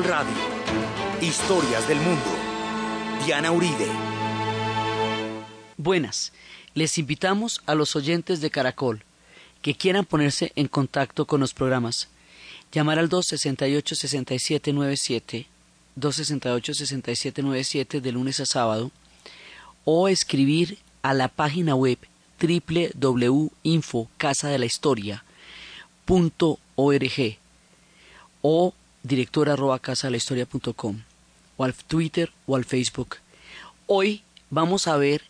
Radio. Historias del mundo. Diana Uribe. Buenas. Les invitamos a los oyentes de Caracol que quieran ponerse en contacto con los programas. Llamar al 268-6797, 268-6797 de lunes a sábado, o escribir a la página web www.infocasadelahistoria.org o director arroba com o al Twitter o al Facebook. Hoy vamos a ver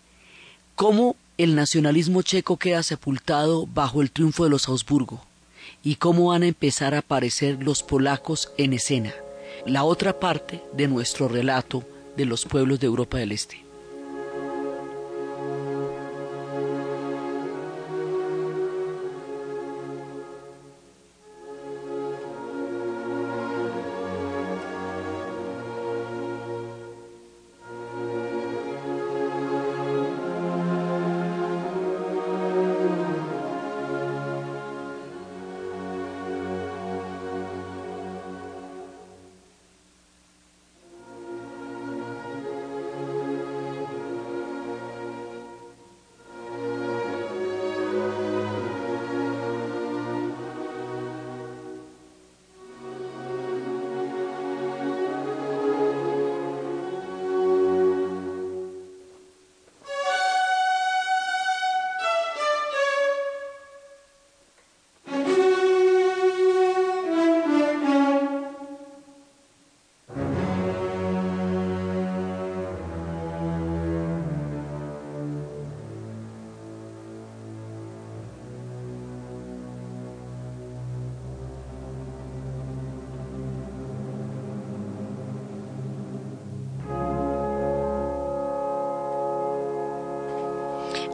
cómo el nacionalismo checo queda sepultado bajo el triunfo de los Augsburgo y cómo van a empezar a aparecer los polacos en escena, la otra parte de nuestro relato de los pueblos de Europa del Este.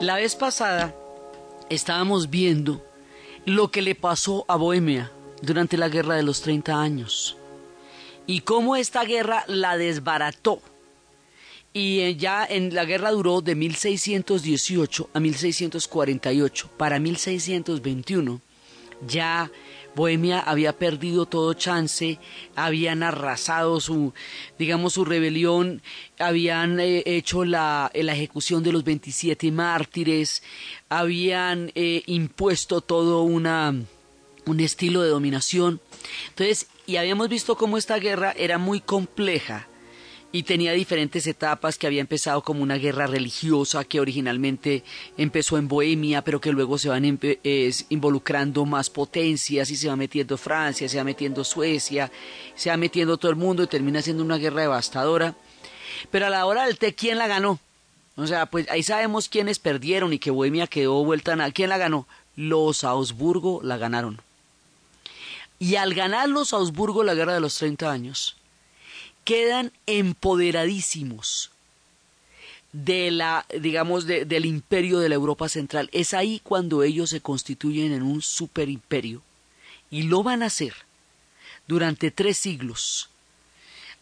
La vez pasada estábamos viendo lo que le pasó a Bohemia durante la Guerra de los 30 años y cómo esta guerra la desbarató. Y eh, ya en la guerra duró de 1618 a 1648. Para 1621 ya Bohemia había perdido todo chance, habían arrasado su, digamos, su rebelión, habían eh, hecho la, la, ejecución de los 27 mártires, habían eh, impuesto todo una, un estilo de dominación. Entonces, y habíamos visto cómo esta guerra era muy compleja y tenía diferentes etapas que había empezado como una guerra religiosa que originalmente empezó en Bohemia pero que luego se van involucrando más potencias y se va metiendo Francia, se va metiendo Suecia, se va metiendo todo el mundo y termina siendo una guerra devastadora. Pero a la hora del té, ¿quién la ganó? O sea, pues ahí sabemos quiénes perdieron y que Bohemia quedó vuelta a ¿Quién la ganó? Los Augsburgo la ganaron. Y al ganar los Augsburgo la guerra de los 30 años, quedan empoderadísimos de la, digamos, del imperio de la Europa Central. Es ahí cuando ellos se constituyen en un superimperio. Y lo van a hacer durante tres siglos,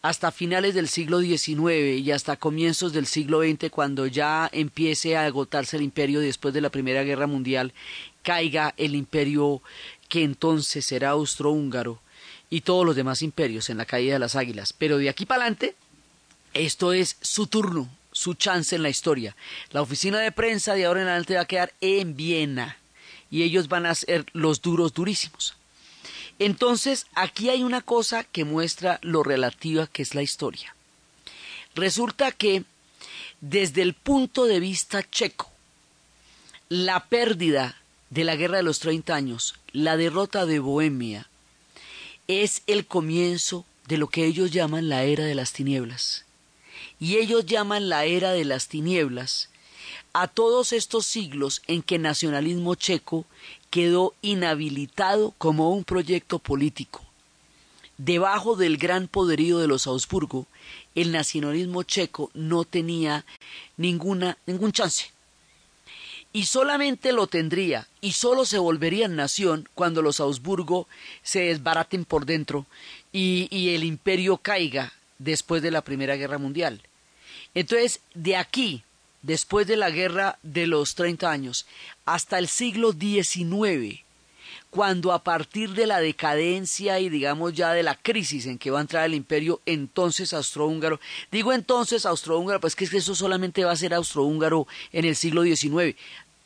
hasta finales del siglo XIX y hasta comienzos del siglo XX, cuando ya empiece a agotarse el imperio después de la Primera Guerra Mundial, caiga el imperio que entonces será austrohúngaro y todos los demás imperios en la caída de las águilas. Pero de aquí para adelante, esto es su turno, su chance en la historia. La oficina de prensa de ahora en adelante va a quedar en Viena y ellos van a ser los duros durísimos. Entonces, aquí hay una cosa que muestra lo relativa que es la historia. Resulta que, desde el punto de vista checo, la pérdida de la Guerra de los 30 años, la derrota de Bohemia, es el comienzo de lo que ellos llaman la era de las tinieblas. Y ellos llaman la era de las tinieblas a todos estos siglos en que el nacionalismo checo quedó inhabilitado como un proyecto político. Debajo del gran poderío de los Augsburgo, el nacionalismo checo no tenía ninguna, ningún chance y solamente lo tendría y solo se volvería nación cuando los Augsburgo se desbaraten por dentro y, y, el imperio caiga después de la Primera Guerra Mundial. Entonces, de aquí, después de la Guerra de los 30 años, hasta el siglo XIX, cuando a partir de la decadencia y digamos ya de la crisis en que va a entrar el imperio entonces austrohúngaro, digo entonces austrohúngaro, pues que es que eso solamente va a ser austrohúngaro en el siglo XIX.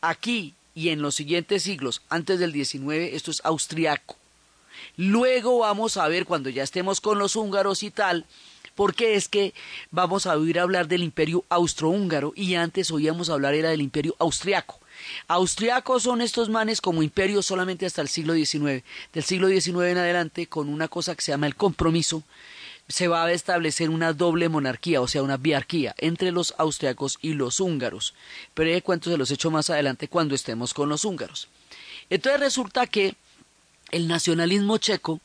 Aquí y en los siguientes siglos, antes del XIX, esto es austriaco. Luego vamos a ver, cuando ya estemos con los húngaros y tal, porque es que vamos a oír hablar del imperio austrohúngaro y antes oíamos hablar era del imperio austriaco. Austriacos son estos manes como imperio solamente hasta el siglo XIX. Del siglo XIX en adelante, con una cosa que se llama el compromiso, se va a establecer una doble monarquía, o sea, una biarquía entre los austriacos y los húngaros. Pero de cuento se los echo más adelante cuando estemos con los húngaros. Entonces resulta que el nacionalismo checo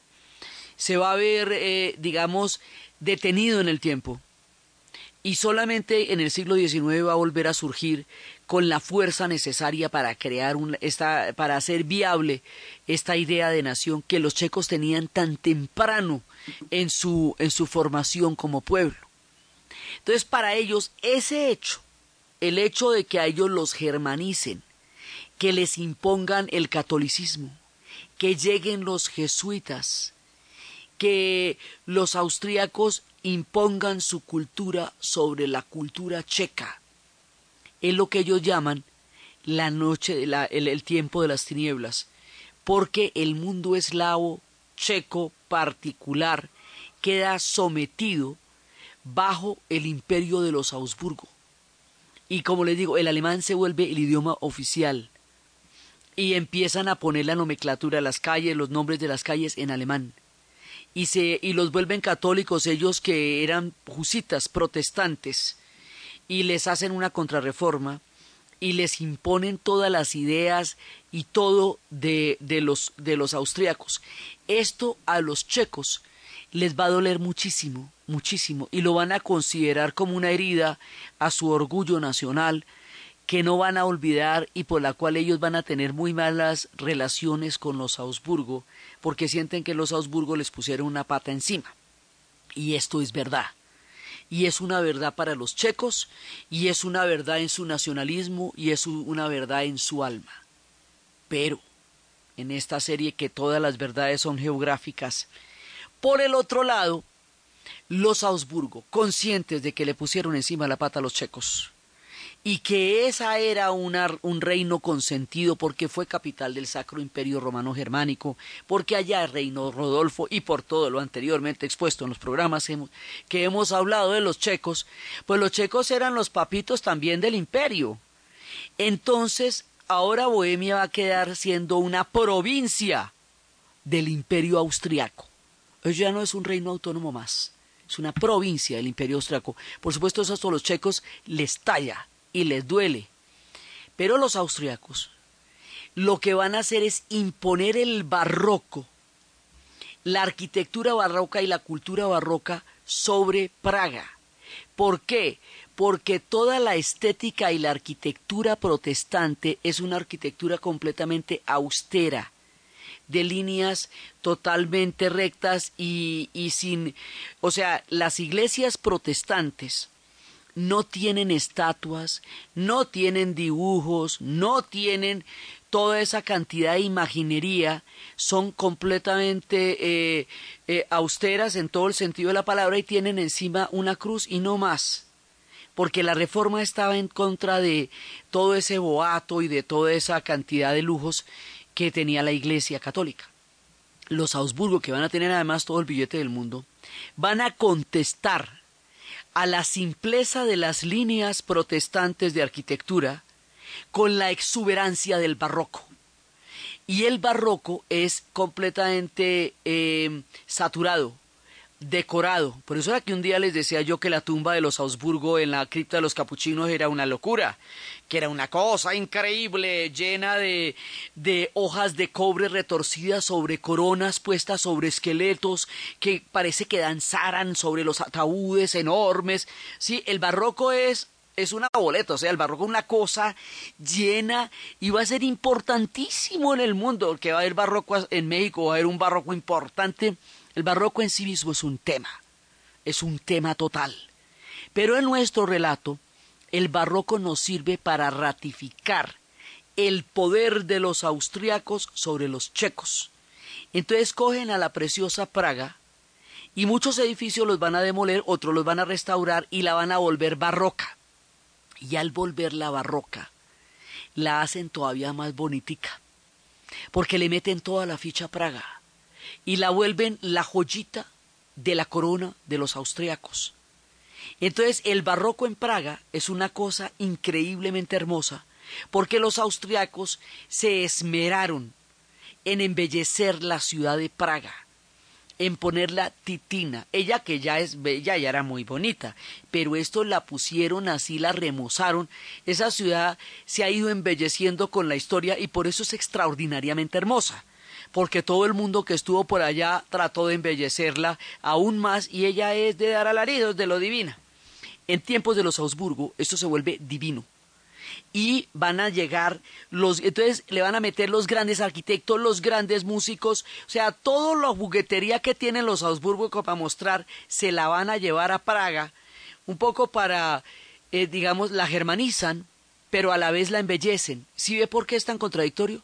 se va a ver, eh, digamos, detenido en el tiempo y solamente en el siglo XIX va a volver a surgir con la fuerza necesaria para crear un, esta, para hacer viable esta idea de nación que los checos tenían tan temprano en su, en su formación como pueblo. Entonces, para ellos, ese hecho, el hecho de que a ellos los germanicen, que les impongan el catolicismo, que lleguen los jesuitas, que los austríacos impongan su cultura sobre la cultura checa. Es lo que ellos llaman la noche, el, tiempo de las tinieblas, porque el mundo eslavo checo particular queda sometido bajo el imperio de los Augsburgo. Y como les digo, el alemán se vuelve el idioma oficial. Y empiezan a poner la nomenclatura de las calles, los nombres de las calles en alemán y, se, y los vuelven católicos ellos que eran jusitas, protestantes, y les hacen una contrarreforma y les imponen todas las ideas y todo de, de, los, de los austriacos. Esto a los checos les va a doler muchísimo, muchísimo, y lo van a considerar como una herida a su orgullo nacional, que no van a olvidar y por la cual ellos van a tener muy malas relaciones con los Augsburgo, porque sienten que los Augsburgo les pusieron una pata encima. Y esto es verdad. Y es una verdad para los checos, y es una verdad en su nacionalismo, y es una verdad en su alma. Pero, en esta serie que todas las verdades son geográficas, por el otro lado, los Augsburgo, conscientes de que le pusieron encima la pata a los checos, y que esa era un reino consentido porque fue capital del Sacro Imperio Romano Germánico, porque allá reinó Rodolfo y por todo lo anteriormente expuesto en los programas que hemos hablado de los checos, pues los checos eran los papitos también del imperio. Entonces, ahora Bohemia va a quedar siendo una provincia del imperio austriaco. Eso ya no es un reino autónomo más, es una provincia del imperio austriaco. Por supuesto, eso a los checos les talla y les duele. Pero los austriacos lo que van a hacer es imponer el barroco, la arquitectura barroca y la cultura barroca sobre Praga. ¿Por qué? Porque toda la estética y la arquitectura protestante es una arquitectura completamente austera, de líneas totalmente rectas y, y sin... O sea, las iglesias protestantes no tienen estatuas, no tienen dibujos, no tienen toda esa cantidad de imaginería, son completamente eh, eh, austeras en todo el sentido de la palabra y tienen encima una cruz y no más porque la reforma estaba en contra de todo ese boato y de toda esa cantidad de lujos que tenía la Iglesia católica. Los Augsburgo, que van a tener además todo el billete del mundo, van a contestar a la simpleza de las líneas protestantes de arquitectura con la exuberancia del barroco. Y el barroco es completamente eh, saturado, decorado. Por eso era que un día les decía yo que la tumba de los Augsburgo en la cripta de los capuchinos era una locura, que era una cosa increíble, llena de, de hojas de cobre retorcidas sobre coronas puestas sobre esqueletos que parece que danzaran sobre los ataúdes enormes. Sí, el barroco es es una boleta, o sea, el barroco es una cosa llena y va a ser importantísimo en el mundo, porque va a haber barroco en México, va a haber un barroco importante el barroco en sí mismo es un tema, es un tema total. Pero en nuestro relato, el barroco nos sirve para ratificar el poder de los austriacos sobre los checos. Entonces cogen a la preciosa Praga y muchos edificios los van a demoler, otros los van a restaurar y la van a volver barroca. Y al volverla barroca, la hacen todavía más bonitica, porque le meten toda la ficha Praga y la vuelven la joyita de la corona de los austriacos. Entonces el barroco en Praga es una cosa increíblemente hermosa, porque los austriacos se esmeraron en embellecer la ciudad de Praga, en ponerla titina. Ella que ya es bella, ya era muy bonita, pero esto la pusieron así, la remozaron. Esa ciudad se ha ido embelleciendo con la historia y por eso es extraordinariamente hermosa porque todo el mundo que estuvo por allá trató de embellecerla aún más y ella es de dar alaridos de lo divina. En tiempos de los Augsburgo esto se vuelve divino y van a llegar los entonces le van a meter los grandes arquitectos, los grandes músicos, o sea, toda la juguetería que tienen los Augsburgo para mostrar se la van a llevar a Praga, un poco para eh, digamos la germanizan, pero a la vez la embellecen. ¿Sí ve por qué es tan contradictorio?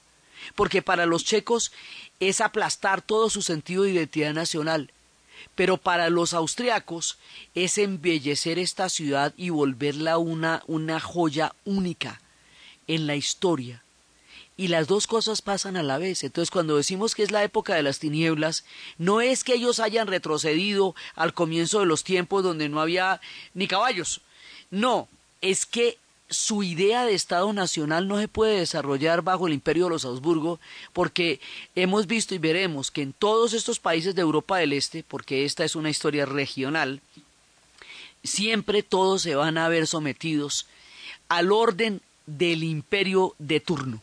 porque para los checos es aplastar todo su sentido de identidad nacional, pero para los austriacos es embellecer esta ciudad y volverla una, una joya única en la historia. Y las dos cosas pasan a la vez. Entonces, cuando decimos que es la época de las tinieblas, no es que ellos hayan retrocedido al comienzo de los tiempos donde no había ni caballos. No, es que su idea de Estado nacional no se puede desarrollar bajo el imperio de los Habsburgo porque hemos visto y veremos que en todos estos países de Europa del Este, porque esta es una historia regional, siempre todos se van a ver sometidos al orden del imperio de turno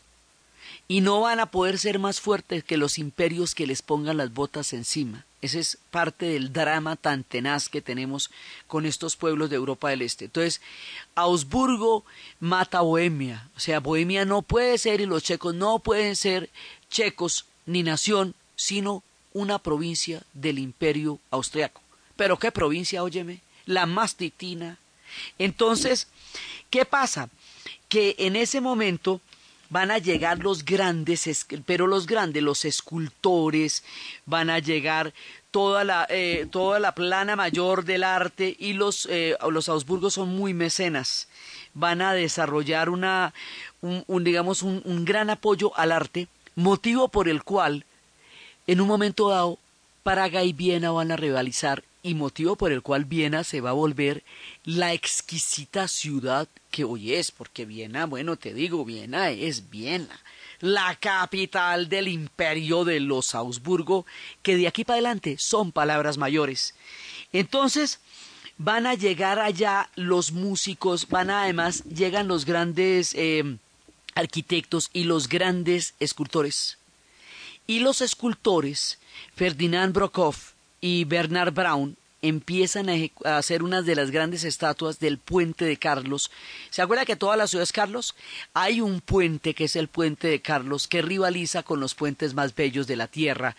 y no van a poder ser más fuertes que los imperios que les pongan las botas encima. Ese es parte del drama tan tenaz que tenemos con estos pueblos de Europa del Este. Entonces, Augsburgo mata a Bohemia. O sea, Bohemia no puede ser y los checos no pueden ser checos ni nación, sino una provincia del imperio austriaco. Pero qué provincia, óyeme, la más titina. Entonces, ¿qué pasa? Que en ese momento van a llegar los grandes, pero los grandes, los escultores, van a llegar toda la, eh, toda la plana mayor del arte y los, eh, los Augsburgos son muy mecenas. Van a desarrollar una, un, digamos, un, un gran apoyo al arte, motivo por el cual, en un momento dado, Praga y Viena van a rivalizar y motivo por el cual Viena se va a volver la exquisita ciudad que hoy es, porque Viena, bueno, te digo, Viena es Viena, la capital del imperio de los Augsburgo, que de aquí para adelante son palabras mayores. Entonces, van a llegar allá los músicos, van a, además, llegan los grandes eh, arquitectos y los grandes escultores. Y los escultores, Ferdinand Brokoff, y Bernard Brown empiezan a, hacer una de las grandes estatuas del puente de Carlos. ¿Se acuerda que toda la ciudad es Carlos? Hay un puente que es el puente de Carlos que rivaliza con los puentes más bellos de la tierra,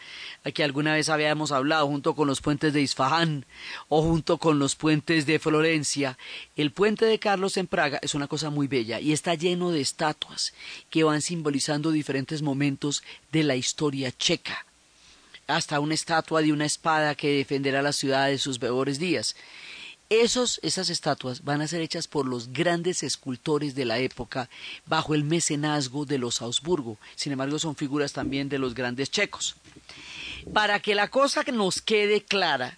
que alguna vez habíamos hablado junto con los puentes de Isfahán o junto con los puentes de Florencia. El puente de Carlos en Praga es una cosa muy bella y está lleno de estatuas que van simbolizando diferentes momentos de la historia checa hasta una estatua de una espada que defenderá la ciudad de sus peores días. Esos, esas estatuas van a ser hechas por los grandes escultores de la época bajo el mecenazgo de los Augsburgo. Sin embargo, son figuras también de los grandes checos. Para que la cosa nos quede clara,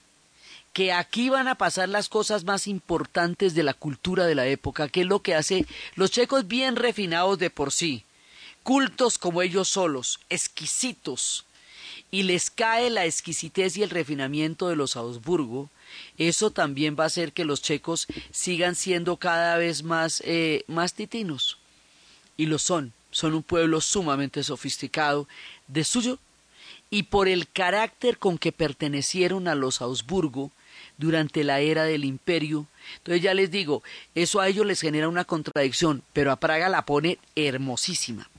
que aquí van a pasar las cosas más importantes de la cultura de la época, que es lo que hace los checos bien refinados de por sí, cultos como ellos solos, exquisitos, y les cae la exquisitez y el refinamiento de los Augsburgo, eso también va a hacer que los checos sigan siendo cada vez más, eh, más titinos. Y lo son, son un pueblo sumamente sofisticado de suyo y por el carácter con que pertenecieron a los Augsburgo durante la era del imperio. Entonces ya les digo, eso a ellos les genera una contradicción, pero a Praga la pone hermosísima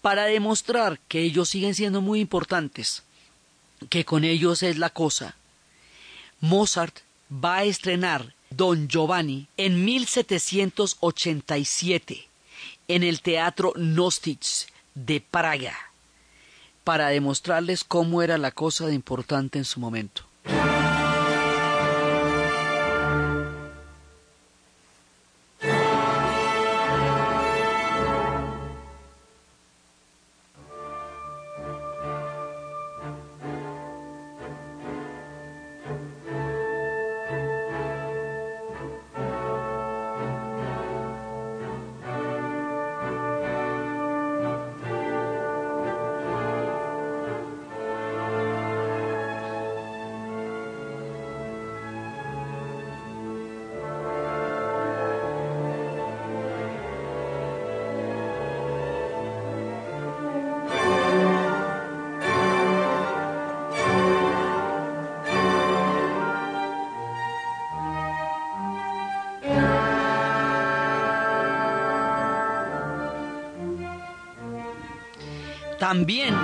para demostrar que ellos siguen siendo muy importantes, que con ellos es la cosa, Mozart va a estrenar Don Giovanni en 1787 en el Teatro Nostitz de Praga para demostrarles cómo era la cosa de importante en su momento. También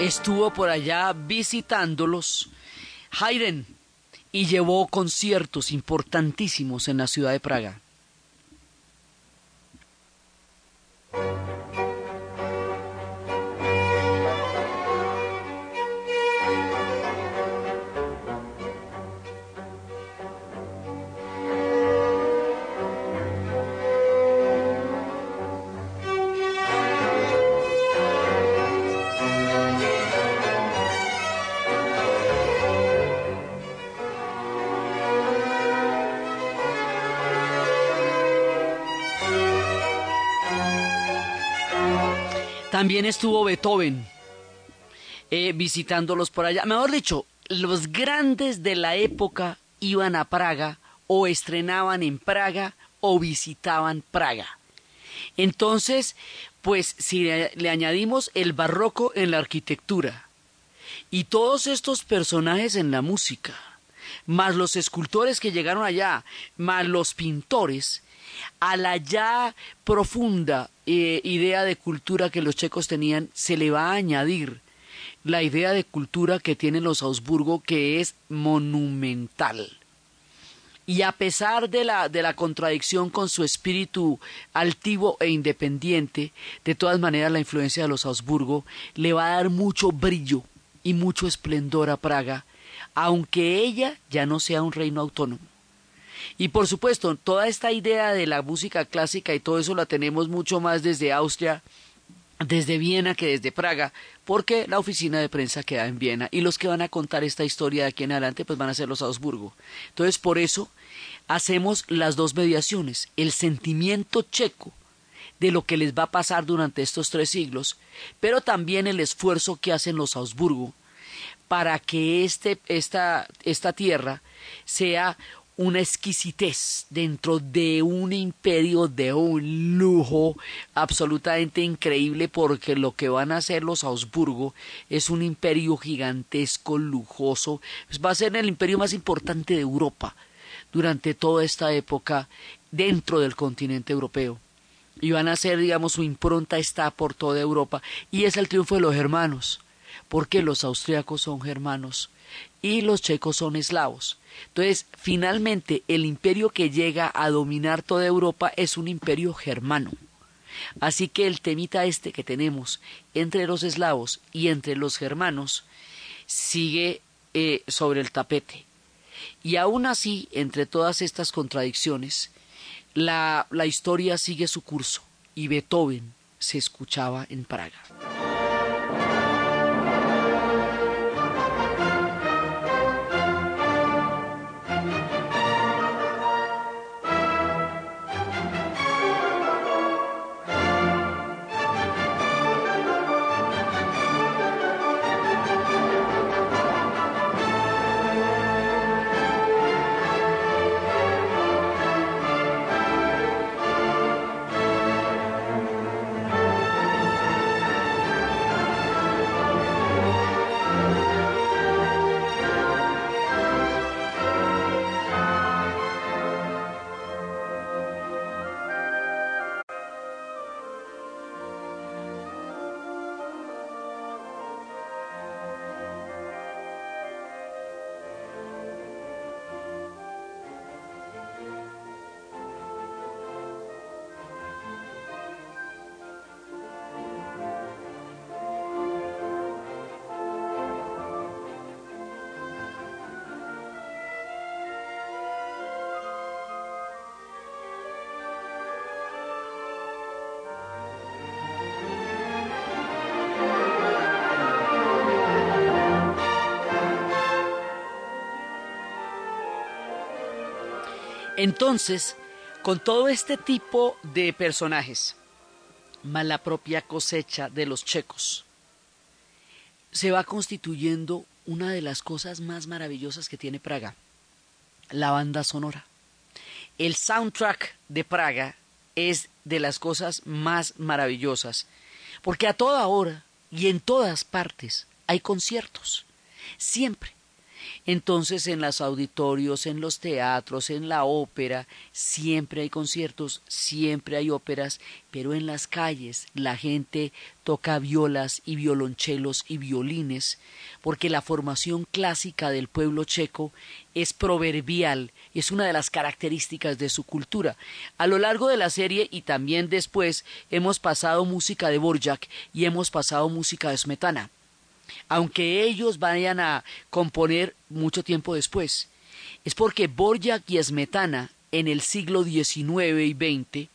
estuvo por allá visitándolos Haydn y llevó conciertos importantísimos en la ciudad de Praga. También estuvo Beethoven eh, visitándolos por allá. Mejor dicho, los grandes de la época iban a Praga o estrenaban en Praga o visitaban Praga. Entonces, pues si le, añadimos el barroco en la arquitectura y todos estos personajes en la música, más los escultores que llegaron allá, más los pintores, a la ya profunda eh, idea de cultura que los checos tenían, se le va a añadir la idea de cultura que tienen los Augsburgo, que es monumental. Y a pesar de la, de la contradicción con su espíritu altivo e independiente, de todas maneras la influencia de los Augsburgo le va a dar mucho brillo y mucho esplendor a Praga, aunque ella ya no sea un reino autónomo. Y por supuesto, toda esta idea de la música clásica y todo eso la tenemos mucho más desde Austria, desde Viena que desde Praga, porque la oficina de prensa queda en Viena y los que van a contar esta historia de aquí en adelante pues van a ser los Augsburgo. Entonces, por eso hacemos las dos mediaciones, el sentimiento checo de lo que les va a pasar durante estos tres siglos, pero también el esfuerzo que hacen los Augsburgo para que este, esta, esta tierra sea una exquisitez dentro de un imperio de un lujo absolutamente increíble porque lo que van a hacer los Augsburgo es un imperio gigantesco, lujoso, pues va a ser el imperio más importante de Europa durante toda esta época dentro del continente europeo. Y van a ser, digamos, su impronta está por toda Europa y es el triunfo de los germanos, porque los austriacos son germanos y los checos son eslavos. Entonces, finalmente, el imperio que llega a dominar toda Europa es un imperio germano. Así que el temita este que tenemos entre los eslavos y entre los germanos sigue eh, sobre el tapete. Y aún así, entre todas estas contradicciones, la, la historia sigue su curso y Beethoven se escuchaba en Praga. Entonces, con todo este tipo de personajes, más la propia cosecha de los checos, se va constituyendo una de las cosas más maravillosas que tiene Praga, la banda sonora. El soundtrack de Praga es de las cosas más maravillosas, porque a toda hora y en todas partes hay conciertos, siempre. Entonces en los auditorios, en los teatros, en la ópera, siempre hay conciertos, siempre hay óperas, pero en las calles la gente toca violas y violonchelos y violines, porque la formación clásica del pueblo checo es proverbial, es una de las características de su cultura. A lo largo de la serie y también después hemos pasado música de Borjak y hemos pasado música de Smetana aunque ellos vayan a componer mucho tiempo después. Es porque Borjak y Smetana en el siglo XIX y XX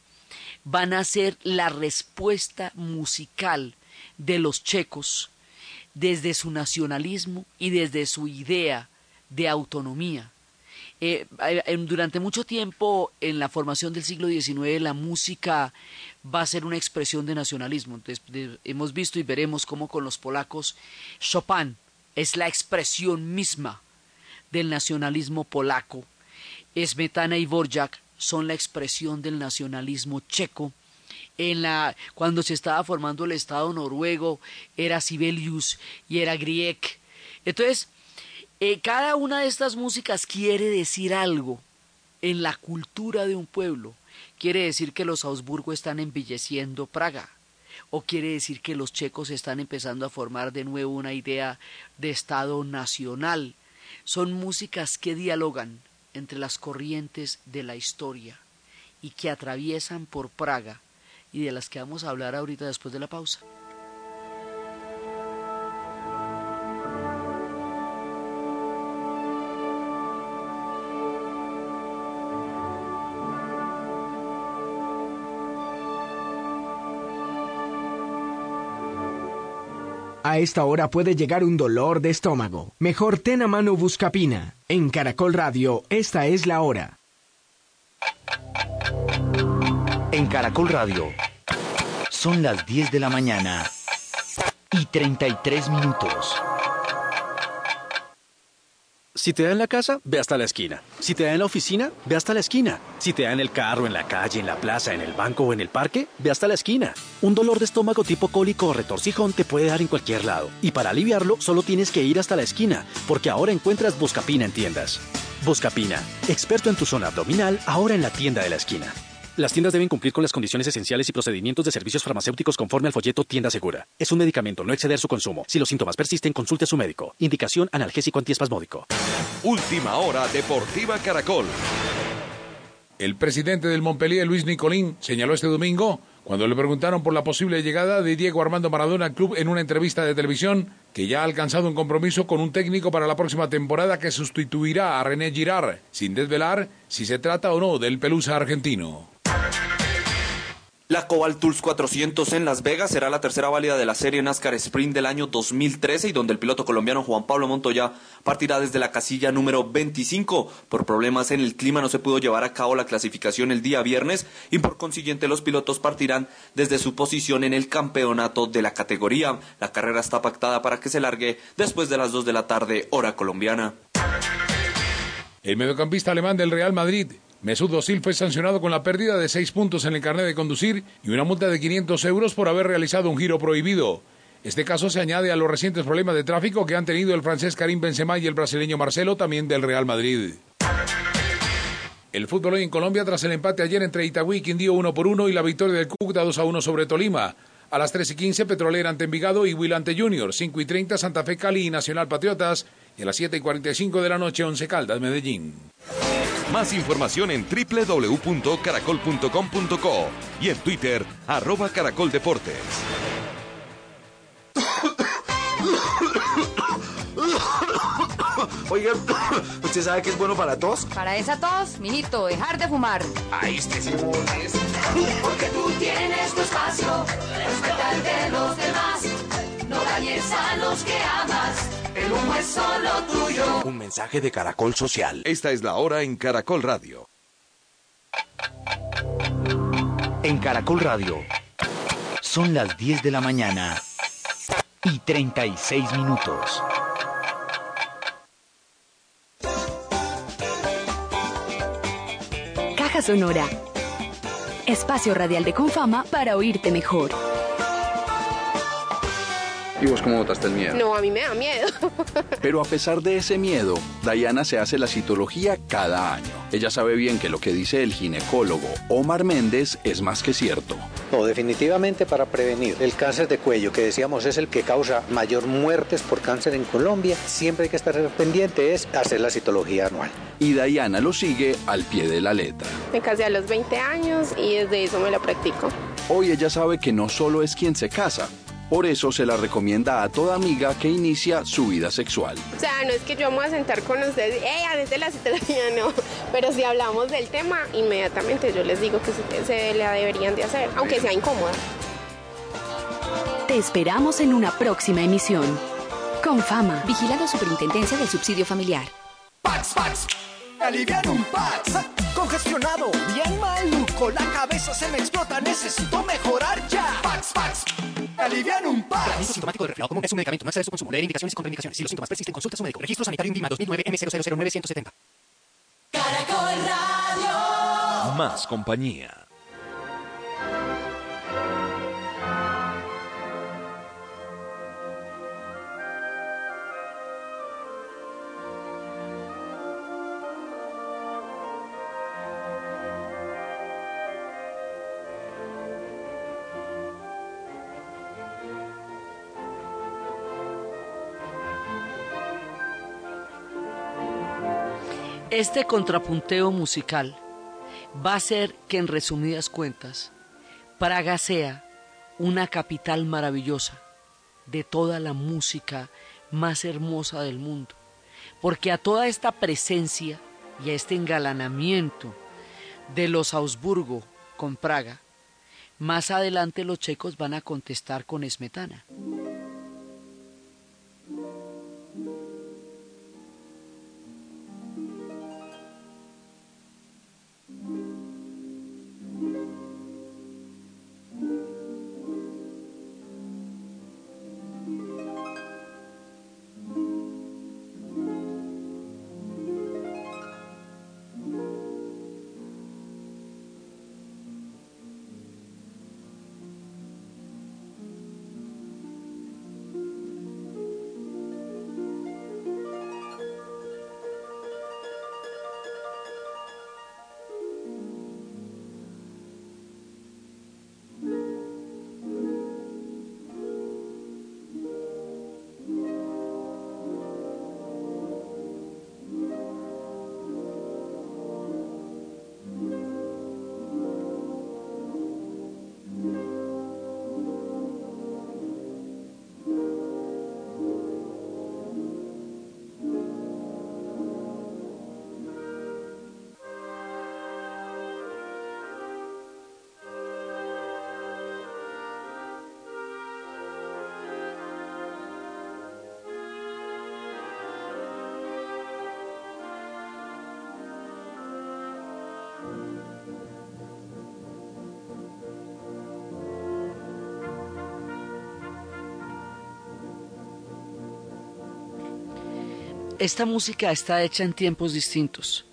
van a ser la respuesta musical de los checos desde su nacionalismo y desde su idea de autonomía. Eh, durante mucho tiempo en la formación del siglo XIX la música va a ser una expresión de nacionalismo. Entonces, hemos visto y veremos cómo con los polacos Chopin es la expresión misma del nacionalismo polaco. Smetana y Borjak son la expresión del nacionalismo checo. Cuando se estaba formando el Estado noruego era Sibelius y era Grieg. Entonces, eh, cada una de estas músicas quiere decir algo en la cultura de un pueblo. Quiere decir que los Augsburgo están embelleciendo Praga. O quiere decir que los checos están empezando a formar de nuevo una idea de Estado nacional. Son músicas que dialogan entre las corrientes de la historia y que atraviesan por Praga y de las que vamos a hablar ahorita después de la pausa. A esta hora puede llegar un dolor de estómago. Mejor ten a mano Buscapina. En Caracol Radio, esta es la hora. En Caracol Radio, son las 10 de la mañana y 33 minutos. Si te da en la casa, ve hasta la esquina. Si te da en la oficina, ve hasta la esquina. Si te da en el carro, en la calle, en la plaza, en el banco o en el parque, ve hasta la esquina. Un dolor de estómago tipo cólico o retorcijón te puede dar en cualquier lado. Y para aliviarlo, solo tienes que ir hasta la esquina, porque ahora encuentras Buscapina en tiendas. Buscapina, experto en tu zona abdominal, ahora en la tienda de la esquina. Las tiendas deben cumplir con las condiciones esenciales y procedimientos de servicios farmacéuticos conforme al folleto Tienda Segura. Es un medicamento, no exceder su consumo. Si los síntomas persisten, consulte a su médico. Indicación analgésico antiespasmódico. Última hora Deportiva Caracol. El presidente del Montpellier, Luis Nicolín, señaló este domingo, cuando le preguntaron por la posible llegada de Diego Armando Maradona al club en una entrevista de televisión, que ya ha alcanzado un compromiso con un técnico para la próxima temporada que sustituirá a René Girard, sin desvelar si se trata o no del pelusa argentino. La Cobalt Tools 400 en Las Vegas será la tercera válida de la serie NASCAR Sprint del año 2013 y donde el piloto colombiano Juan Pablo Montoya partirá desde la casilla número 25. Por problemas en el clima no se pudo llevar a cabo la clasificación el día viernes y por consiguiente los pilotos partirán desde su posición en el campeonato de la categoría. La carrera está pactada para que se largue después de las 2 de la tarde hora colombiana. El mediocampista alemán del Real Madrid, Mesut Özil fue sancionado con la pérdida de seis puntos en el carnet de conducir y una multa de 500 euros por haber realizado un giro prohibido. Este caso se añade a los recientes problemas de tráfico que han tenido el francés Karim Benzema y el brasileño Marcelo, también del Real Madrid. El fútbol hoy en Colombia tras el empate ayer entre Itagüí y Quindío 1 por 1 y la victoria del Cúcuta 2 a 1 sobre Tolima. A las 3 y 15 Petrolera ante Envigado y Will ante Junior. 5 y 30 Santa Fe Cali y Nacional Patriotas. Y a las 7 y 45 de la noche Once Caldas Medellín. Más información en www.caracol.com.co y en Twitter, arroba caracoldeportes. Oiga, ¿usted sabe que es bueno para tos? Para esa tos, mijito, dejar de fumar. Ahí este sí. Porque tú tienes tu espacio, respeta el de los demás. No dañes a los que amas. El humo es solo tuyo. Un mensaje de Caracol Social. Esta es la hora en Caracol Radio. En Caracol Radio. Son las 10 de la mañana y 36 minutos. Caja Sonora. Espacio radial de Confama para oírte mejor. ¿Y vos cómo votaste el miedo? No, a mí me da miedo. Pero a pesar de ese miedo, Diana se hace la citología cada año. Ella sabe bien que lo que dice el ginecólogo Omar Méndez es más que cierto. No, definitivamente para prevenir el cáncer de cuello, que decíamos es el que causa mayor muertes por cáncer en Colombia, siempre hay que estar pendiente es hacer la citología anual. Y Diana lo sigue al pie de la letra. Me casé a los 20 años y desde eso me la practico. Hoy ella sabe que no solo es quien se casa, por eso se la recomienda a toda amiga que inicia su vida sexual. O sea, no es que yo me voy a sentar con ustedes, ella desde la citología no, pero si hablamos del tema, inmediatamente yo les digo que se, se la deberían de hacer, aunque sea incómoda. Te esperamos en una próxima emisión. Con fama. Vigilado Superintendencia del Subsidio Familiar. Pax, Pax, alivian un Pax. Congestionado, bien maluco, la cabeza se me explota, necesito mejorar ya. Pax, Pax, alivian un Pax. Tratamiento sintomático de resfriado común es un medicamento, no excede su consumo, leer indicaciones y contraindicaciones. Si los síntomas persisten, consulta a su médico. Registro sanitario INVIMA 2009 M009170. Caracol Radio. Más compañía. Este contrapunteo musical va a hacer que en resumidas cuentas Praga sea una capital maravillosa de toda la música más hermosa del mundo, porque a toda esta presencia y a este engalanamiento de los Augsburgo con Praga, más adelante los checos van a contestar con Esmetana. Esta música está hecha en tiempos distintos,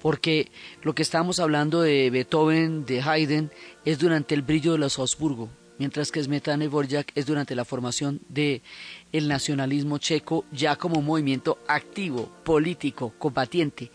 porque lo que estamos hablando de Beethoven, de Haydn, es durante el brillo de los Habsburgo, mientras que Smetana Borjak es durante la formación del el nacionalismo checo ya como movimiento activo, político, combatiente,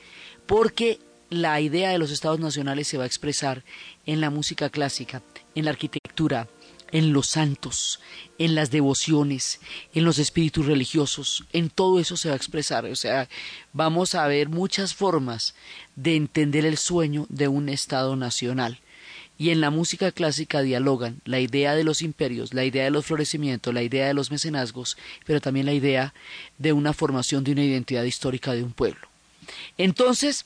porque la idea de los estados nacionales se va a expresar en la música clásica, en la arquitectura, en los santos, en las devociones, en los espíritus religiosos, en todo eso se va a expresar. O sea, vamos a ver muchas formas de entender el sueño de un Estado nacional. Y en la música clásica dialogan la idea de los imperios, la idea de los florecimientos, la idea de los mecenazgos, pero también la idea de una formación de una identidad histórica de un pueblo. Entonces,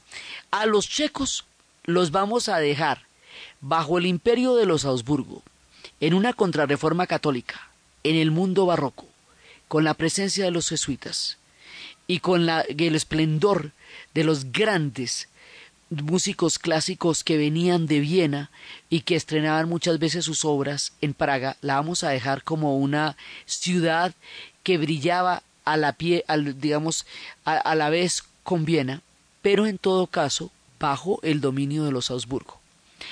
a los checos los vamos a dejar bajo el imperio de los Habsburgo, en una contrarreforma católica, en el mundo barroco, con la presencia de los jesuitas y con el esplendor de los grandes músicos clásicos que venían de Viena y que estrenaban muchas veces sus obras en Praga, la vamos a dejar como una ciudad que brillaba a la pie, al, digamos, a, a la vez con Viena, pero en todo caso bajo el dominio de los Augsburgo.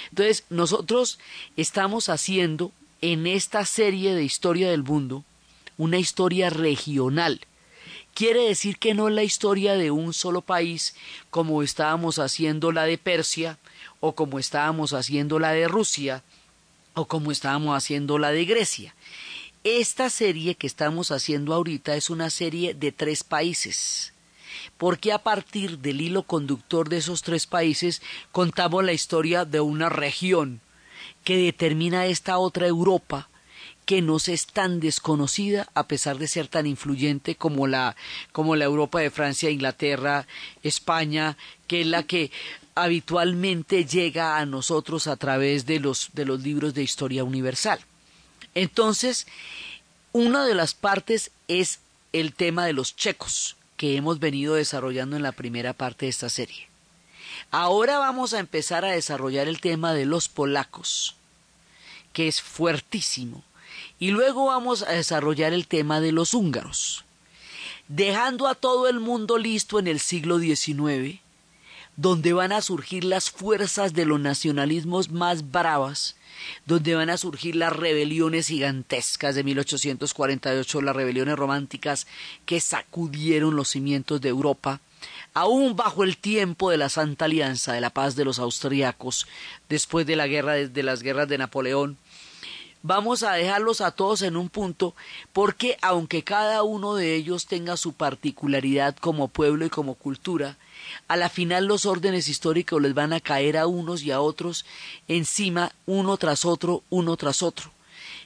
Entonces, nosotros estamos haciendo en esta serie de historia del mundo una historia regional. Quiere decir que no es la historia de un solo país como estábamos haciendo la de Persia o como estábamos haciendo la de Rusia o como estábamos haciendo la de Grecia. Esta serie que estamos haciendo ahorita es una serie de tres países porque a partir del hilo conductor de esos tres países contamos la historia de una región que determina esta otra Europa que nos es tan desconocida a pesar de ser tan influyente como la como la Europa de Francia, Inglaterra, España, que es la que habitualmente llega a nosotros a través de los de los libros de historia universal. Entonces, una de las partes es el tema de los checos que hemos venido desarrollando en la primera parte de esta serie. Ahora vamos a empezar a desarrollar el tema de los polacos, que es fuertísimo, y luego vamos a desarrollar el tema de los húngaros, dejando a todo el mundo listo en el siglo XIX, donde van a surgir las fuerzas de los nacionalismos más bravas, donde van a surgir las rebeliones gigantescas de 1848, las rebeliones románticas que sacudieron los cimientos de Europa, aún bajo el tiempo de la Santa Alianza, de la paz de los austriacos, después de la guerra de las guerras de Napoleón, vamos a dejarlos a todos en un punto porque aunque cada uno de ellos tenga su particularidad como pueblo y como cultura, a la final los órdenes históricos les van a caer a unos y a otros encima, uno tras otro, uno tras otro.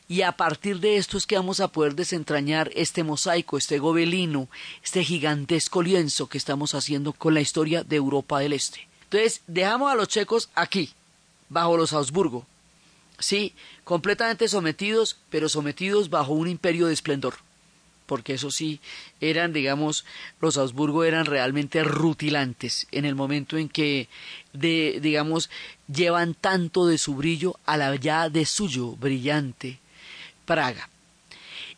Y a partir de esto es que vamos a poder desentrañar este mosaico, este gobelino, este gigantesco lienzo que estamos haciendo con la historia de Europa del Este. Entonces, dejamos a los checos aquí, bajo los Habsburgo, sí, completamente sometidos, pero sometidos bajo un imperio de esplendor porque eso sí, eran, digamos, los Habsburgo eran realmente rutilantes en el momento en que, de, digamos, llevan tanto de su brillo a la ya de suyo brillante Praga.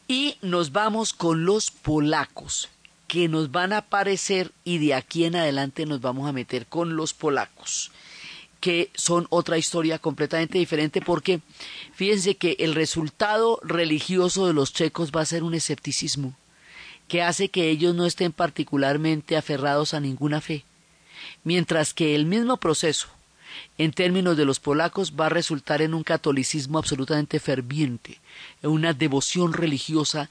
Y nos vamos con los polacos, que nos van a aparecer y de aquí en adelante nos vamos a meter con los polacos que son otra historia completamente diferente porque fíjense que el resultado religioso de los checos va a ser un escepticismo que hace que ellos no estén particularmente aferrados a ninguna fe, mientras que el mismo proceso en términos de los polacos va a resultar en un catolicismo absolutamente ferviente, en una devoción religiosa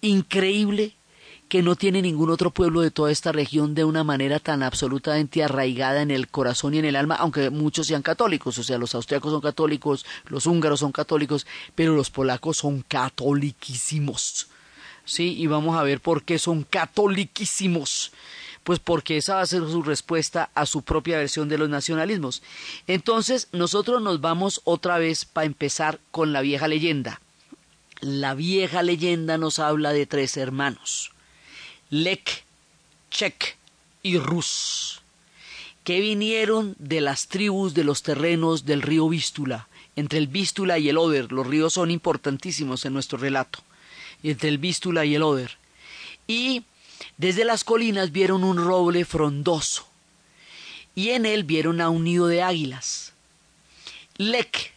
increíble que no tiene ningún otro pueblo de toda esta región de una manera tan absolutamente arraigada en el corazón y en el alma, aunque muchos sean católicos, o sea, los austriacos son católicos, los húngaros son católicos, pero los polacos son catoliquísimos. Sí, y vamos a ver por qué son catoliquísimos. Pues porque esa va a ser su respuesta a su propia versión de los nacionalismos. Entonces, nosotros nos vamos otra vez para empezar con la vieja leyenda. La vieja leyenda nos habla de tres hermanos Lek, Chek y Rus, que vinieron de las tribus de los terrenos del río Vístula. Entre el Vístula y el Oder, los ríos son importantísimos en nuestro relato, entre el Vístula y el Oder. Y desde las colinas vieron un roble frondoso, y en él vieron a un nido de águilas. Lek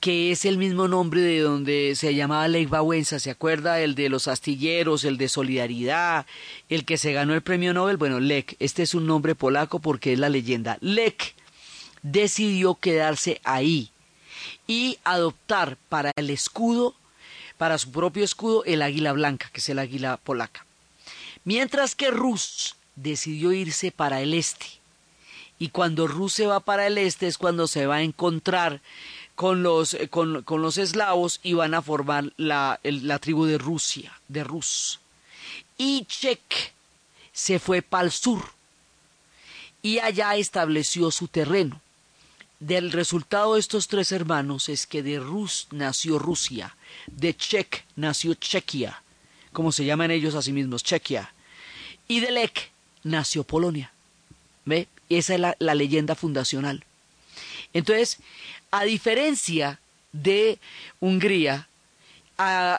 que es el mismo nombre de donde se llamaba Lech Wałęsa, ¿se acuerda? El de los astilleros, el de Solidaridad, el que se ganó el premio Nobel. Bueno, Lech, este es un nombre polaco porque es la leyenda. Lech decidió quedarse ahí y adoptar para el escudo, para su propio escudo, el águila blanca, que es el águila polaca. Mientras que Rus decidió irse para el este. Y cuando Rus se va para el este es cuando se va a encontrar con los, eh, con, con los eslavos y van a formar la, la tribu de Rusia, de Rus. Y Chek se fue para el sur y allá estableció su terreno. Del resultado de estos tres hermanos es que de Rus nació Rusia, de Chek nació Chequia, como se llaman ellos a sí mismos, Chequia, y de Lek nació Polonia. ¿Ve? Esa es la, la leyenda fundacional. Entonces, a diferencia de Hungría,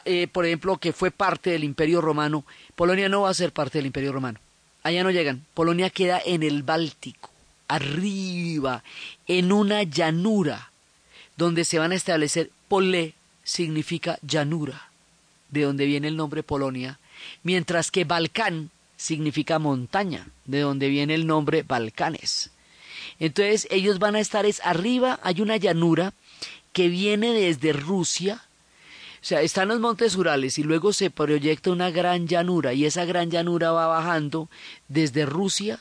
eh, por ejemplo, que fue parte del Imperio Romano, Polonia no va a ser parte del Imperio Romano. Allá no llegan. Polonia queda en el Báltico, arriba, en una llanura, donde se van a establecer. Pole significa llanura, de donde viene el nombre Polonia, mientras que Balcán significa montaña, de donde viene el nombre Balcanes. Entonces ellos van a estar es arriba, hay una llanura que viene desde Rusia, o sea, están los montes Urales y luego se proyecta una gran llanura y esa gran llanura va bajando desde Rusia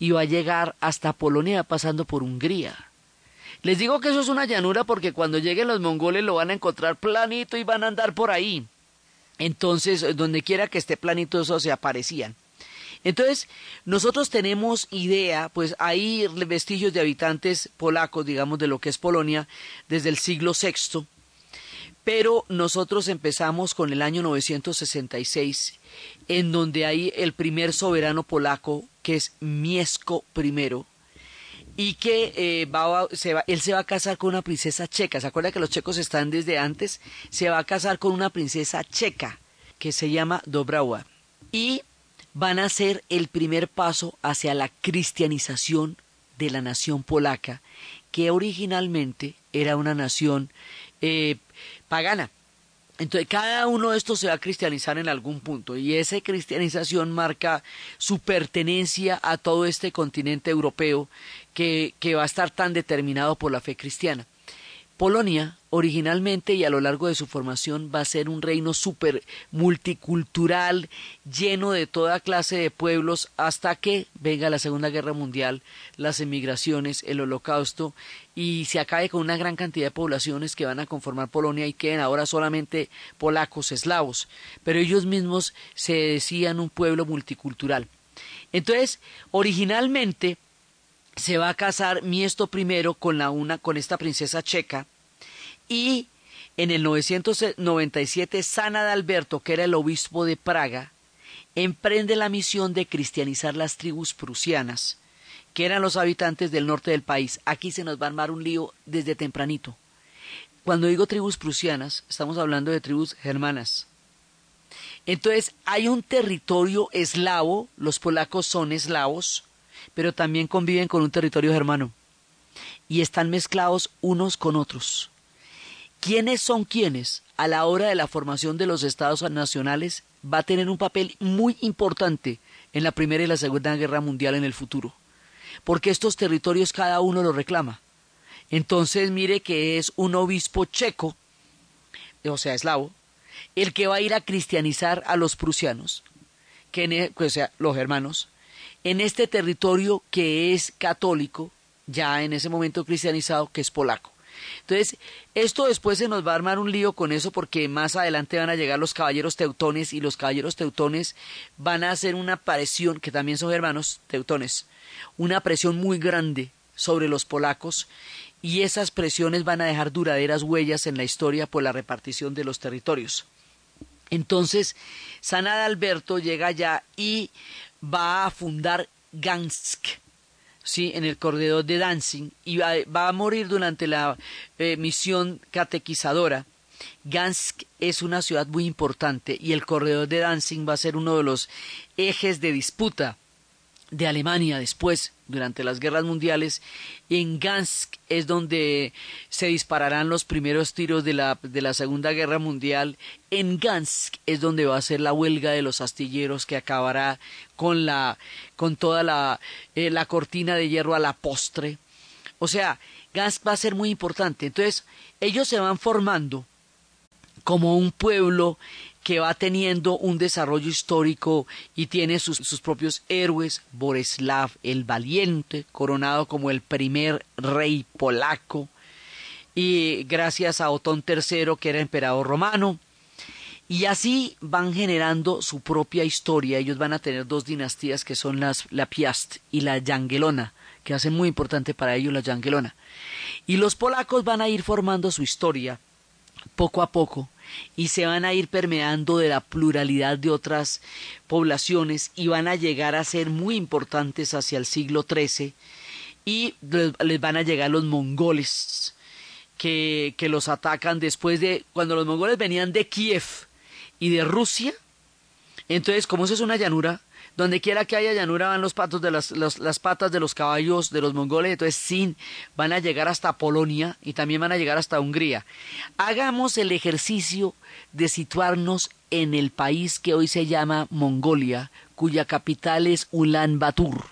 y va a llegar hasta Polonia pasando por Hungría. Les digo que eso es una llanura porque cuando lleguen los mongoles lo van a encontrar planito y van a andar por ahí. Entonces, donde quiera que esté planito, eso se aparecían. Entonces, nosotros tenemos idea, pues hay vestigios de habitantes polacos, digamos, de lo que es Polonia, desde el siglo VI, pero nosotros empezamos con el año 966, en donde hay el primer soberano polaco, que es Miesco I, y que eh, se va, él se va a casar con una princesa checa. ¿Se acuerda que los checos están desde antes? Se va a casar con una princesa checa que se llama Dobrawa. Y van a ser el primer paso hacia la cristianización de la nación polaca, que originalmente era una nación eh, pagana. Entonces, cada uno de estos se va a cristianizar en algún punto y esa cristianización marca su pertenencia a todo este continente europeo que, que va a estar tan determinado por la fe cristiana. Polonia, originalmente y a lo largo de su formación, va a ser un reino súper multicultural, lleno de toda clase de pueblos, hasta que venga la Segunda Guerra Mundial, las emigraciones, el holocausto, y se acabe con una gran cantidad de poblaciones que van a conformar Polonia y queden ahora solamente polacos, eslavos, pero ellos mismos se decían un pueblo multicultural. Entonces, originalmente, se va a casar Miesto I con, la una, con esta princesa checa y en el 997 San Adalberto, que era el obispo de Praga, emprende la misión de cristianizar las tribus prusianas, que eran los habitantes del norte del país. Aquí se nos va a armar un lío desde tempranito. Cuando digo tribus prusianas, estamos hablando de tribus germanas. Entonces, hay un territorio eslavo, los polacos son eslavos, pero también conviven con un territorio germano y están mezclados unos con otros. ¿Quiénes son quiénes a la hora de la formación de los estados nacionales? Va a tener un papel muy importante en la Primera y la Segunda Guerra Mundial en el futuro, porque estos territorios cada uno los reclama. Entonces mire que es un obispo checo, o sea, eslavo, el que va a ir a cristianizar a los prusianos, que e, o sea, los germanos, en este territorio que es católico, ya en ese momento cristianizado, que es polaco. Entonces, esto después se nos va a armar un lío con eso porque más adelante van a llegar los caballeros teutones y los caballeros teutones van a hacer una presión, que también son hermanos teutones, una presión muy grande sobre los polacos y esas presiones van a dejar duraderas huellas en la historia por la repartición de los territorios. Entonces, San Adalberto llega allá y va a fundar Gansk, ¿sí? en el corredor de Danzig, y va, a morir durante la eh, misión catequizadora. Gansk es una ciudad muy importante y el corredor de Danzig va a ser uno de los ejes de disputa de Alemania después, durante las guerras mundiales. En Gansk es donde se dispararán los primeros tiros de la, de la Segunda Guerra Mundial. En Gansk es donde va a ser la huelga de los astilleros que acabará con, la, con toda la, eh, la cortina de hierro a la postre. O sea, Gansk va a ser muy importante. Entonces, ellos se van formando como un pueblo que va teniendo un desarrollo histórico y tiene sus, sus, propios héroes, Boreslav el Valiente, coronado como el primer rey polaco, y gracias a Otón III, que era emperador romano, y así van generando su propia historia. Ellos van a tener dos dinastías que son las, la Piast y la Yangelona, que hacen muy importante para ellos la Yangelona. Y los polacos van a ir formando su historia poco a poco y se van a ir permeando de la pluralidad de otras poblaciones y van a llegar a ser muy importantes hacia el siglo XIII y les, van a llegar los mongoles que, que los atacan después de cuando los mongoles venían de Kiev y de Rusia. Entonces, como eso es una llanura, donde quiera que haya llanura van los patos de las, las patas de los caballos de los mongoles, entonces sin van a llegar hasta Polonia y también van a llegar hasta Hungría. Hagamos el ejercicio de situarnos en el país que hoy se llama Mongolia, cuya capital es Ulan Batur,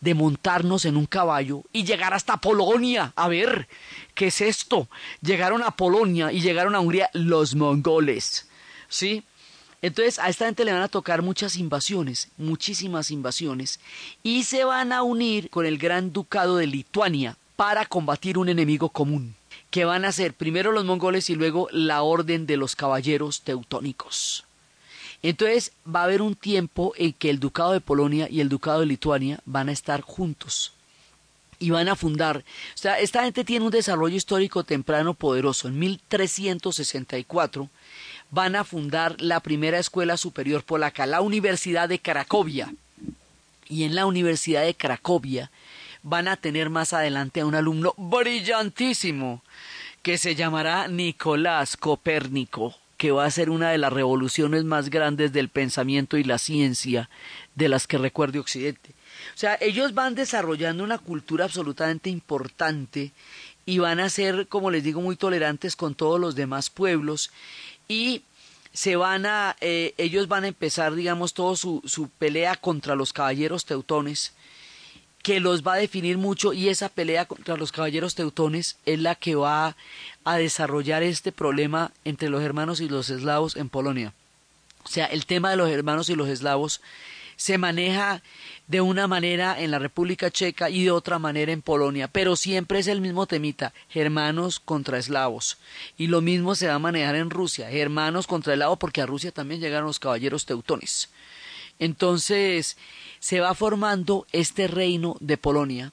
de montarnos en un caballo y llegar hasta Polonia. A ver, ¿qué es esto? Llegaron a Polonia y llegaron a Hungría los mongoles. ¿Sí? Entonces a esta gente le van a tocar muchas invasiones, muchísimas invasiones, y se van a unir con el Gran Ducado de Lituania para combatir un enemigo común, que van a ser primero los mongoles y luego la Orden de los Caballeros Teutónicos. Entonces va a haber un tiempo en que el Ducado de Polonia y el Ducado de Lituania van a estar juntos y van a fundar. O sea, esta gente tiene un desarrollo histórico temprano poderoso. En 1364 van a fundar la primera escuela superior polaca, la Universidad de Cracovia. Y en la Universidad de Cracovia van a tener más adelante a un alumno brillantísimo que se llamará Nicolás Copérnico, que va a ser una de las revoluciones más grandes del pensamiento y la ciencia de las que recuerde Occidente. O sea, ellos van desarrollando una cultura absolutamente importante y van a ser, como les digo, muy tolerantes con todos los demás pueblos y se van a, eh, ellos van a empezar, digamos, todo su, su pelea contra los caballeros teutones, que los va a definir mucho y esa pelea contra los caballeros teutones es la que va a desarrollar este problema entre los hermanos y los eslavos en Polonia. O sea, el tema de los hermanos y los eslavos se maneja de una manera en la República Checa y de otra manera en Polonia, pero siempre es el mismo temita, germanos contra eslavos. Y lo mismo se va a manejar en Rusia, germanos contra eslavos, porque a Rusia también llegaron los caballeros teutones. Entonces, se va formando este reino de Polonia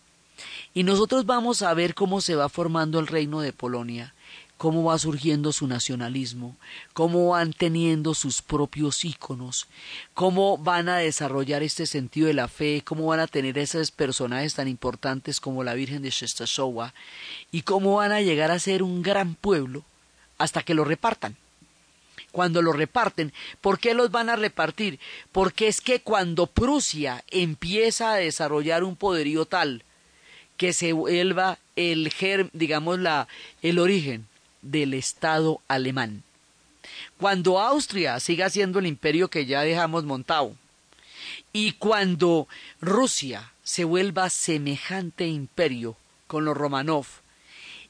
y nosotros vamos a ver cómo se va formando el reino de Polonia, cómo va surgiendo su nacionalismo, cómo van teniendo sus propios íconos, cómo van a desarrollar este sentido de la fe, cómo van a tener esos personajes tan importantes como la Virgen de Shestasowa y cómo van a llegar a ser un gran pueblo hasta que lo repartan cuando lo reparten. ¿Por qué los van a repartir? Porque es que cuando Prusia empieza a desarrollar un poderío tal que se vuelva el germ, digamos la el origen del Estado alemán. Cuando Austria siga siendo el imperio que ya dejamos montado y cuando Rusia se vuelva semejante imperio con los Romanov,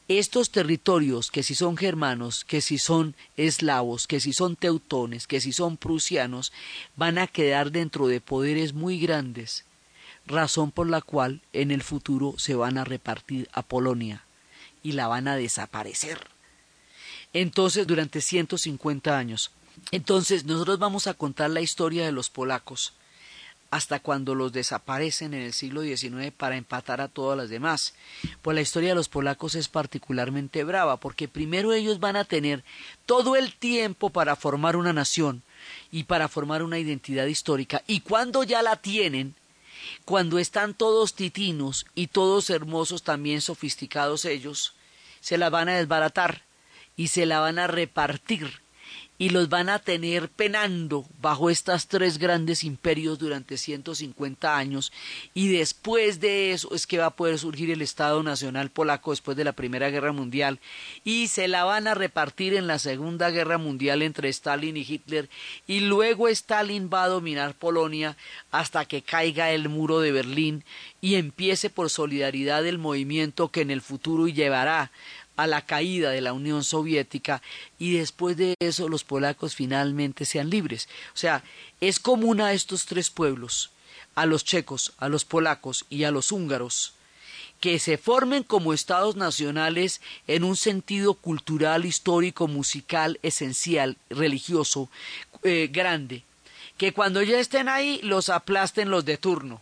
estos territorios, que si son germanos, que si son eslavos, que si son teutones, que si son prusianos, van a quedar dentro de poderes muy grandes, razón por la cual en el futuro se van a repartir a Polonia y la van a desaparecer. Entonces, durante 150 años. Entonces, nosotros vamos a contar la historia de los polacos hasta cuando los desaparecen en el siglo XIX para empatar a todas las demás. Pues la historia de los polacos es particularmente brava, porque primero ellos van a tener todo el tiempo para formar una nación y para formar una identidad histórica, y cuando ya la tienen, cuando están todos titinos y todos hermosos, también sofisticados ellos, se la van a desbaratar y se la van a repartir y los van a tener penando bajo estas tres grandes imperios durante 150 años. Y después de eso es que va a poder surgir el Estado Nacional Polaco después de la Primera Guerra Mundial. Y se la van a repartir en la Segunda Guerra Mundial entre Stalin y Hitler. Y luego Stalin va a dominar Polonia hasta que caiga el muro de Berlín y empiece por solidaridad el movimiento que en el futuro llevará a la caída de la Unión Soviética y después de eso los polacos finalmente sean libres. O sea, es común a estos tres pueblos, a los checos, a los polacos y a los húngaros, que se formen como estados nacionales en un sentido cultural, histórico, musical, esencial, religioso, eh, grande, que cuando ya estén ahí los aplasten los de turno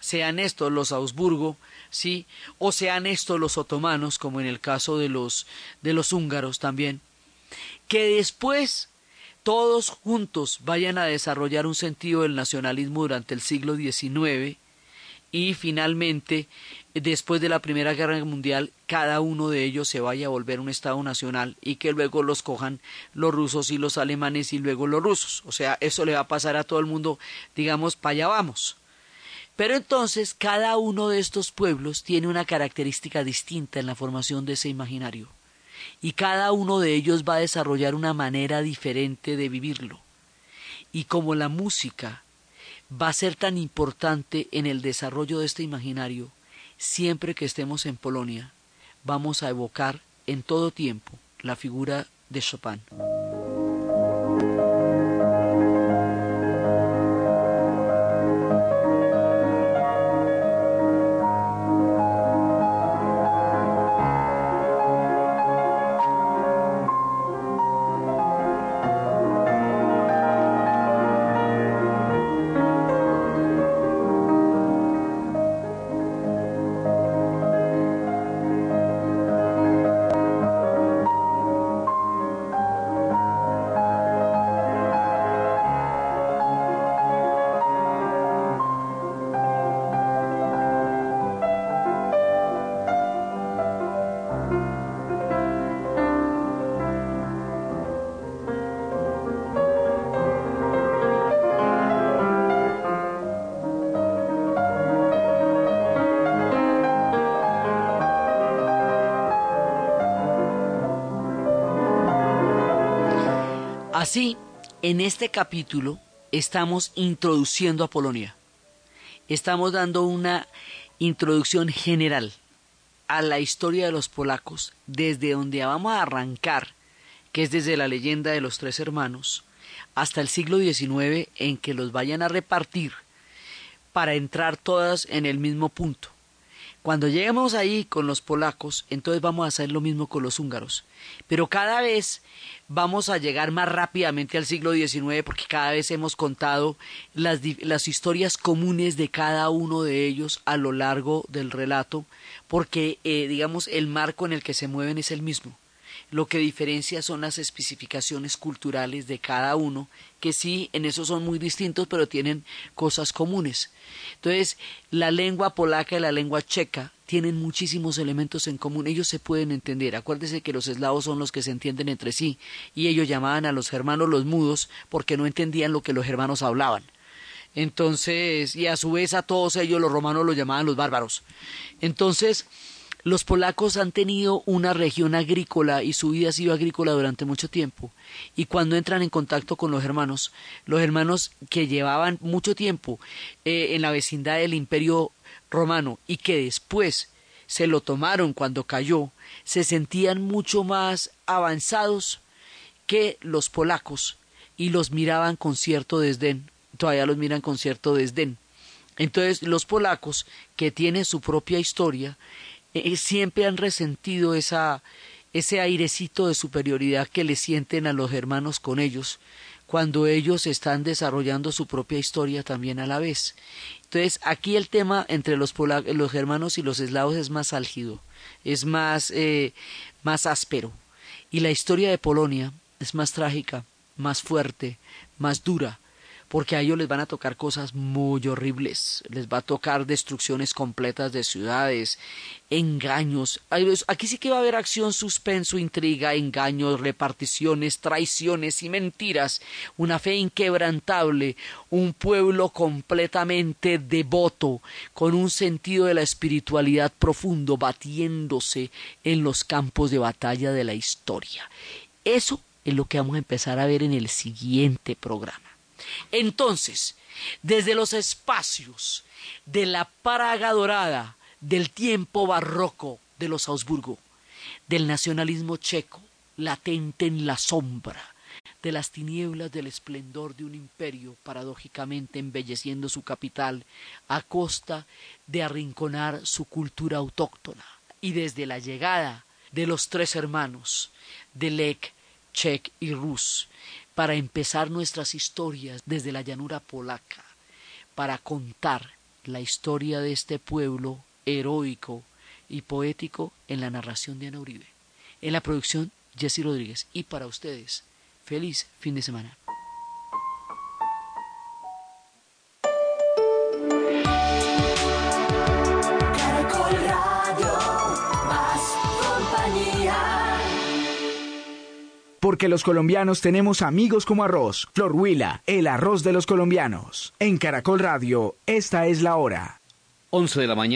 sean estos los Augsburgo, sí, o sean estos los otomanos, como en el caso de los de los húngaros también, que después todos juntos vayan a desarrollar un sentido del nacionalismo durante el siglo XIX y finalmente, después de la Primera Guerra Mundial, cada uno de ellos se vaya a volver un Estado nacional y que luego los cojan los rusos y los alemanes y luego los rusos. O sea, eso le va a pasar a todo el mundo, digamos, para allá vamos. Pero entonces cada uno de estos pueblos tiene una característica distinta en la formación de ese imaginario. Y cada uno de ellos va a desarrollar una manera diferente de vivirlo. Y como la música va a ser tan importante en el desarrollo de este imaginario, siempre que estemos en Polonia, vamos a evocar en todo tiempo la figura de Chopin. Así, en este capítulo estamos introduciendo a Polonia. Estamos dando una introducción general a la historia de los polacos, desde donde vamos a arrancar, que es desde la leyenda de los tres hermanos, hasta el siglo XIX en que los vayan a repartir para entrar todas en el mismo punto. Cuando lleguemos ahí con los polacos, entonces vamos a hacer lo mismo con los húngaros. Pero cada vez vamos a llegar más rápidamente al siglo XIX porque cada vez hemos contado las, las historias comunes de cada uno de ellos a lo largo del relato, porque, eh, digamos, el marco en el que se mueven es el mismo. Lo que diferencia son las especificaciones culturales de cada uno, que sí, en eso son muy distintos, pero tienen cosas comunes. Entonces, la lengua polaca y la lengua checa tienen muchísimos elementos en común. Ellos se pueden entender. Acuérdese que los eslavos son los que se entienden entre sí, y ellos llamaban a los germanos los mudos porque no entendían lo que los germanos hablaban. Entonces, y a su vez a todos ellos los romanos los llamaban los bárbaros. Entonces, los polacos han tenido una región agrícola y su vida ha sido agrícola durante mucho tiempo. Y cuando entran en contacto con los hermanos, los hermanos que llevaban mucho tiempo eh, en la vecindad del imperio romano y que después se lo tomaron cuando cayó, se sentían mucho más avanzados que los polacos y los miraban con cierto desdén. Todavía los miran con cierto desdén. Entonces los polacos, que tienen su propia historia, eh, siempre han resentido esa, ese airecito de superioridad que le sienten a los hermanos con ellos, cuando ellos están desarrollando su propia historia también a la vez. Entonces, aquí el tema entre los, los germanos y los eslavos es más álgido, es más, eh, más áspero. Y la historia de Polonia es más trágica, más fuerte, más dura, porque a ellos les van a tocar cosas muy horribles, les va a tocar destrucciones completas de ciudades, engaños. Aquí sí que va a haber acción, suspenso, intriga, engaños, reparticiones, traiciones y mentiras, una fe inquebrantable, un pueblo completamente devoto, con un sentido de la espiritualidad profundo, batiéndose en los campos de batalla de la historia. Eso es lo que vamos a empezar a ver en el siguiente programa. Entonces, desde los espacios de la Praga dorada, del tiempo barroco de los Augsburgo, del nacionalismo checo, latente en la sombra, de las tinieblas del esplendor de un imperio paradójicamente embelleciendo su capital a costa de arrinconar su cultura autóctona, y desde la llegada de los tres hermanos, de Lech, Chek y Rus, para empezar nuestras historias desde la llanura polaca, para contar la historia de este pueblo heroico y poético en la narración de Ana Uribe. En la producción, Jesse Rodríguez. Y para ustedes, feliz fin de semana. Porque los colombianos tenemos amigos como arroz. Flor Huila, el arroz de los colombianos. En Caracol Radio, esta es la hora. 11 de la mañana.